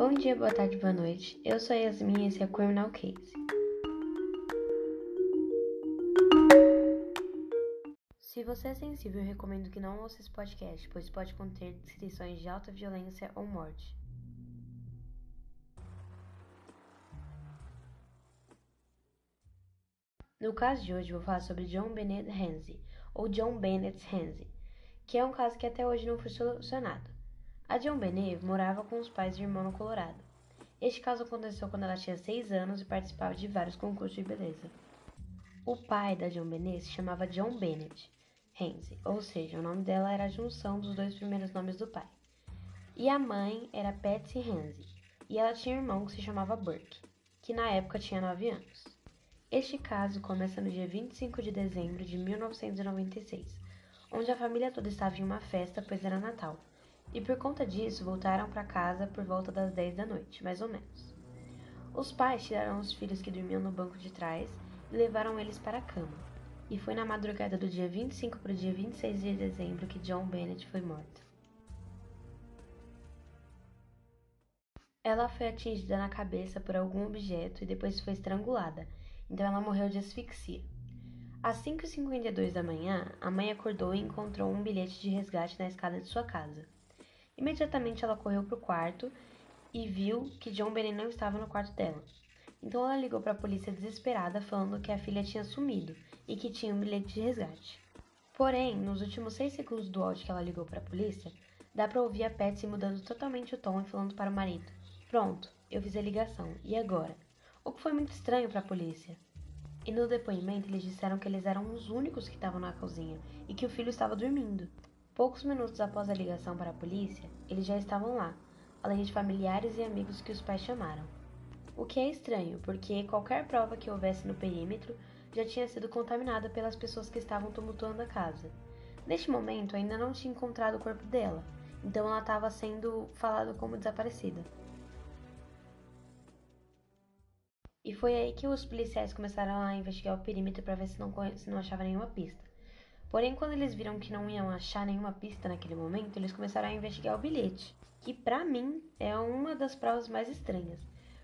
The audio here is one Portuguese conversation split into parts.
Bom dia, boa tarde, boa noite. Eu sou a Yasmin e esse é Criminal Case. Se você é sensível, recomendo que não ouça esse podcast, pois pode conter descrições de alta violência ou morte. No caso de hoje, vou falar sobre John Bennett Ramsey, ou John Bennett Ramsey, que é um caso que até hoje não foi solucionado. A John Bennett morava com os pais e irmão no Colorado. Este caso aconteceu quando ela tinha 6 anos e participava de vários concursos de beleza. O pai da John Bennett se chamava John Bennett Ramsey, ou seja, o nome dela era a junção dos dois primeiros nomes do pai. E a mãe era Patsy Ramsey, e ela tinha um irmão que se chamava Burke, que na época tinha 9 anos. Este caso começa no dia 25 de dezembro de 1996, onde a família toda estava em uma festa, pois era Natal, e por conta disso voltaram para casa por volta das 10 da noite, mais ou menos. Os pais tiraram os filhos que dormiam no banco de trás e levaram eles para a cama. E foi na madrugada do dia 25 para o dia 26 de dezembro que John Bennett foi morto. Ela foi atingida na cabeça por algum objeto e depois foi estrangulada então ela morreu de asfixia. Às 5h52 da manhã, a mãe acordou e encontrou um bilhete de resgate na escada de sua casa. Imediatamente ela correu para o quarto e viu que John Benny não estava no quarto dela. Então ela ligou para a polícia desesperada, falando que a filha tinha sumido e que tinha um bilhete de resgate. Porém, nos últimos seis segundos do áudio que ela ligou para a polícia, dá para ouvir a Patsy mudando totalmente o tom e falando para o marido: Pronto, eu fiz a ligação, e agora? o que foi muito estranho para a polícia. E no depoimento eles disseram que eles eram os únicos que estavam na cozinha e que o filho estava dormindo. Poucos minutos após a ligação para a polícia, eles já estavam lá, além de familiares e amigos que os pais chamaram. O que é estranho, porque qualquer prova que houvesse no perímetro já tinha sido contaminada pelas pessoas que estavam tumultuando a casa. Neste momento, ainda não tinha encontrado o corpo dela, então ela estava sendo falada como desaparecida. E foi aí que os policiais começaram a investigar o perímetro para ver se não, se não achava nenhuma pista. Porém, quando eles viram que não iam achar nenhuma pista naquele momento, eles começaram a investigar o bilhete, que para mim é uma das provas mais estranhas,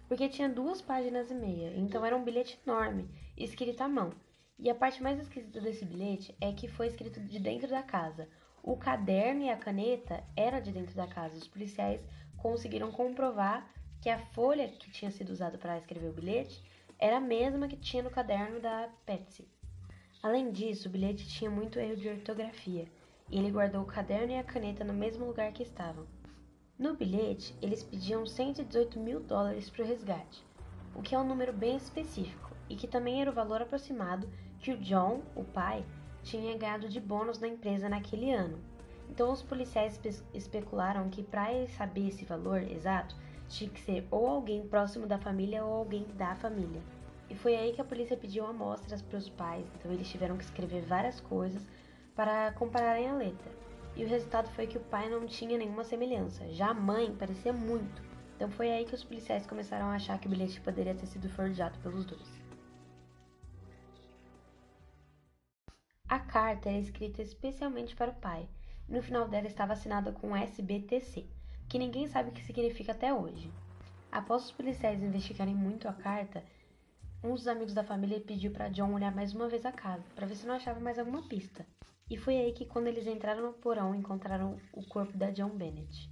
porque tinha duas páginas e meia, então era um bilhete enorme, escrito à mão. E a parte mais esquisita desse bilhete é que foi escrito de dentro da casa. O caderno e a caneta eram de dentro da casa. Os policiais conseguiram comprovar que a folha que tinha sido usada para escrever o bilhete era a mesma que tinha no caderno da Patsy. Além disso, o bilhete tinha muito erro de ortografia e ele guardou o caderno e a caneta no mesmo lugar que estavam. No bilhete, eles pediam 118 mil dólares para o resgate, o que é um número bem específico e que também era o valor aproximado que o John, o pai, tinha ganhado de bônus na empresa naquele ano. Então, os policiais espe especularam que para ele saber esse valor exato, tinha que ser ou alguém próximo da família ou alguém da família. E foi aí que a polícia pediu amostras para os pais, então eles tiveram que escrever várias coisas para compararem a letra. E o resultado foi que o pai não tinha nenhuma semelhança, já a mãe parecia muito. Então foi aí que os policiais começaram a achar que o bilhete poderia ter sido forjado pelos dois. A carta era escrita especialmente para o pai, e no final dela estava assinada com SBTC, que ninguém sabe o que significa até hoje. Após os policiais investigarem muito a carta, um dos amigos da família pediu para John olhar mais uma vez a casa, para ver se não achava mais alguma pista. E foi aí que, quando eles entraram no porão, encontraram o corpo da John Bennett.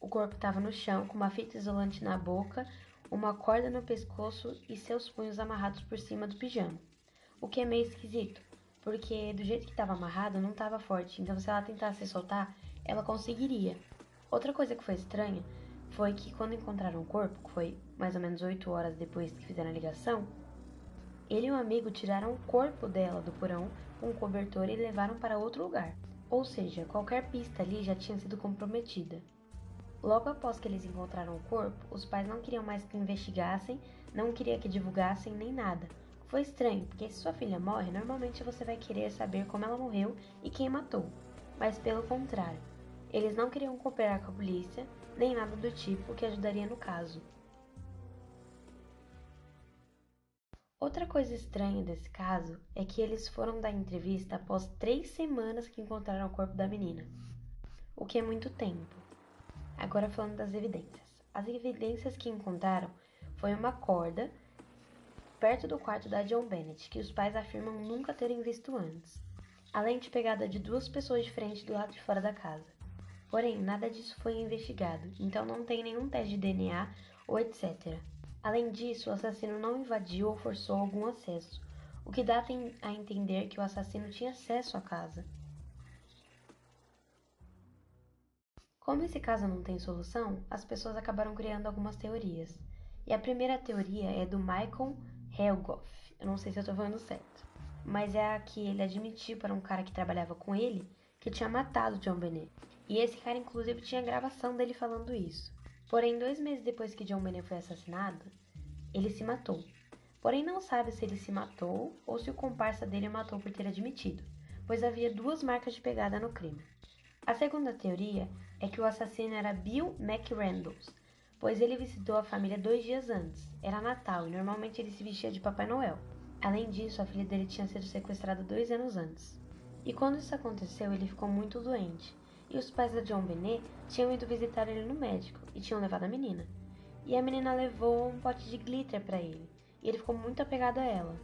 O corpo estava no chão, com uma fita isolante na boca, uma corda no pescoço e seus punhos amarrados por cima do pijama. O que é meio esquisito, porque do jeito que estava amarrado não estava forte, então se ela tentasse soltar, ela conseguiria. Outra coisa que foi estranha foi que quando encontraram o corpo, que foi mais ou menos 8 horas depois que fizeram a ligação, ele e um amigo tiraram o corpo dela do porão com um cobertor e levaram para outro lugar. Ou seja, qualquer pista ali já tinha sido comprometida. Logo após que eles encontraram o corpo, os pais não queriam mais que investigassem, não queriam que divulgassem nem nada. Foi estranho, porque se sua filha morre, normalmente você vai querer saber como ela morreu e quem matou. Mas pelo contrário, eles não queriam cooperar com a polícia, nem nada do tipo que ajudaria no caso. Outra coisa estranha desse caso é que eles foram dar entrevista após três semanas que encontraram o corpo da menina, o que é muito tempo. Agora falando das evidências. As evidências que encontraram foi uma corda perto do quarto da John Bennett, que os pais afirmam nunca terem visto antes, além de pegada de duas pessoas diferentes do lado de fora da casa. Porém, nada disso foi investigado, então não tem nenhum teste de DNA ou etc. Além disso, o assassino não invadiu ou forçou algum acesso, o que dá a entender que o assassino tinha acesso à casa. Como esse caso não tem solução, as pessoas acabaram criando algumas teorias. E a primeira teoria é do Michael Helgoff. Eu não sei se eu tô falando certo. Mas é a que ele admitiu para um cara que trabalhava com ele que tinha matado John Benet. E esse cara, inclusive, tinha gravação dele falando isso. Porém, dois meses depois que John Benet foi assassinado, ele se matou. Porém, não sabe se ele se matou ou se o comparsa dele o matou por ter admitido, pois havia duas marcas de pegada no crime. A segunda teoria é que o assassino era Bill McRandles, pois ele visitou a família dois dias antes. Era Natal e normalmente ele se vestia de Papai Noel. Além disso, a filha dele tinha sido sequestrada dois anos antes. E quando isso aconteceu, ele ficou muito doente. E os pais da John Benet tinham ido visitar ele no médico e tinham levado a menina. E a menina levou um pote de glitter para ele, e ele ficou muito apegado a ela.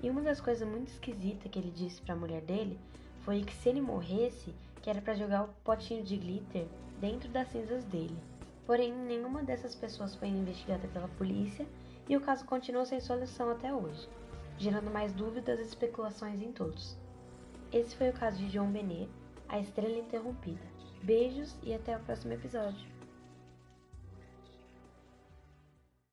E uma das coisas muito esquisitas que ele disse para a mulher dele foi que se ele morresse, que era para jogar o potinho de glitter dentro das cinzas dele. Porém, nenhuma dessas pessoas foi investigada pela polícia e o caso continua sem solução até hoje, gerando mais dúvidas e especulações em todos. Esse foi o caso de John Benet, a estrela interrompida. Beijos e até o próximo episódio.